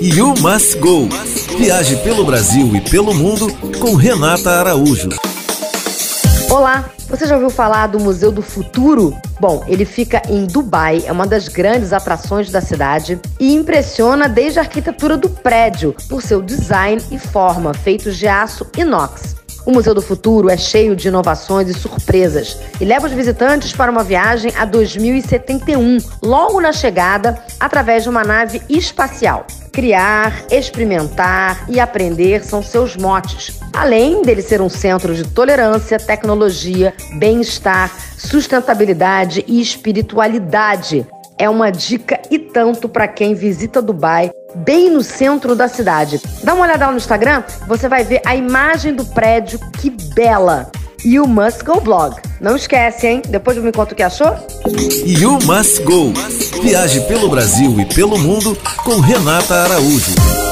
You Must Go. Viaje pelo Brasil e pelo mundo com Renata Araújo. Olá, você já ouviu falar do Museu do Futuro? Bom, ele fica em Dubai, é uma das grandes atrações da cidade e impressiona desde a arquitetura do prédio, por seu design e forma, feitos de aço inox. O Museu do Futuro é cheio de inovações e surpresas e leva os visitantes para uma viagem a 2071, logo na chegada, através de uma nave espacial. Criar, experimentar e aprender são seus motes. Além dele ser um centro de tolerância, tecnologia, bem-estar, sustentabilidade e espiritualidade. É uma dica e tanto para quem visita Dubai, bem no centro da cidade. Dá uma olhada lá no Instagram, você vai ver a imagem do prédio, que bela! You Must Go Blog. Não esquece, hein? Depois me conta o que achou. You Must Go. Viaje pelo Brasil e pelo mundo com Renata Araújo.